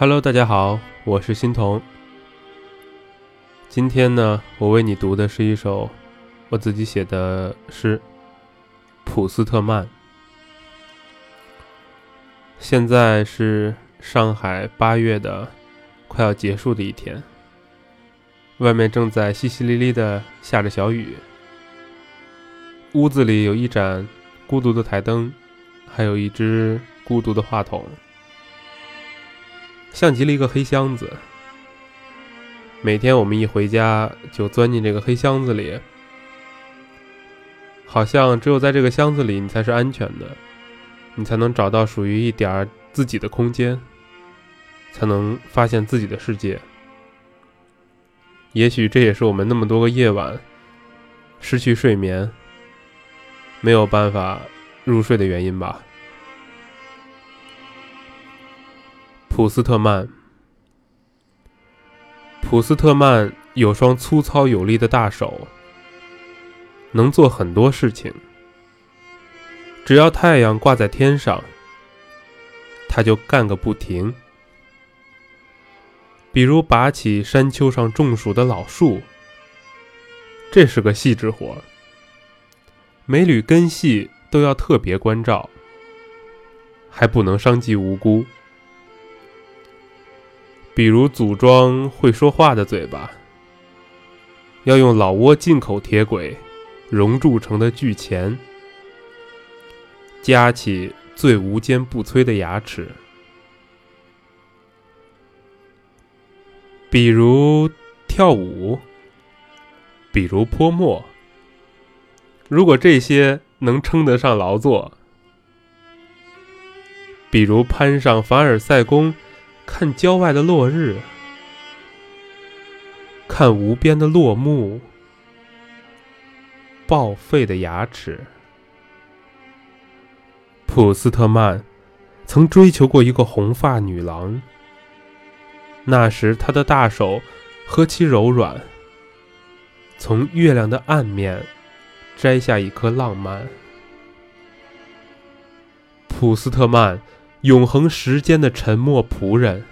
Hello，大家好，我是欣桐。今天呢，我为你读的是一首我自己写的诗《普斯特曼》。现在是上海八月的快要结束的一天，外面正在淅淅沥沥的下着小雨，屋子里有一盏孤独的台灯，还有一只孤独的话筒。像极了一个黑箱子。每天我们一回家就钻进这个黑箱子里，好像只有在这个箱子里你才是安全的，你才能找到属于一点儿自己的空间，才能发现自己的世界。也许这也是我们那么多个夜晚失去睡眠、没有办法入睡的原因吧。普斯特曼，普斯特曼有双粗糙有力的大手，能做很多事情。只要太阳挂在天上，他就干个不停。比如拔起山丘上种树的老树，这是个细致活，每缕根系都要特别关照，还不能伤及无辜。比如组装会说话的嘴巴，要用老挝进口铁轨熔铸成的巨钳，夹起最无坚不摧的牙齿。比如跳舞，比如泼墨。如果这些能称得上劳作，比如攀上凡尔赛宫。看郊外的落日，看无边的落木，报废的牙齿。普斯特曼曾追求过一个红发女郎，那时他的大手何其柔软，从月亮的暗面摘下一颗浪漫。普斯特曼。永恒时间的沉默仆人，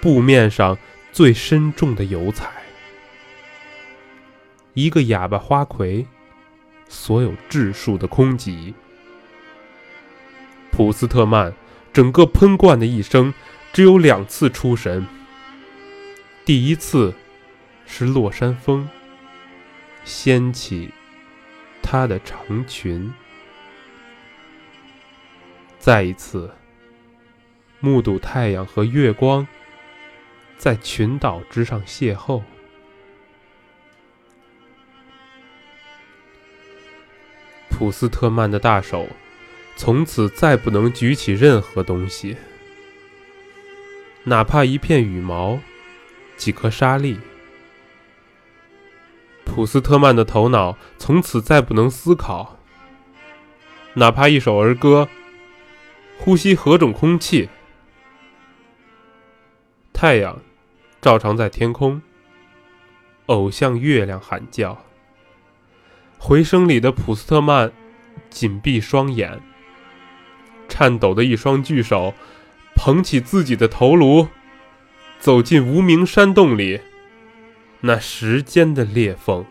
布面上最深重的油彩，一个哑巴花魁，所有质数的空集。普斯特曼整个喷灌的一生，只有两次出神。第一次是落山风掀起他的长裙。再一次目睹太阳和月光在群岛之上邂逅，普斯特曼的大手从此再不能举起任何东西，哪怕一片羽毛、几颗沙粒。普斯特曼的头脑从此再不能思考，哪怕一首儿歌。呼吸何种空气？太阳照常在天空，偶向月亮喊叫。回声里的普斯特曼紧闭双眼，颤抖的一双巨手捧起自己的头颅，走进无名山洞里那时间的裂缝。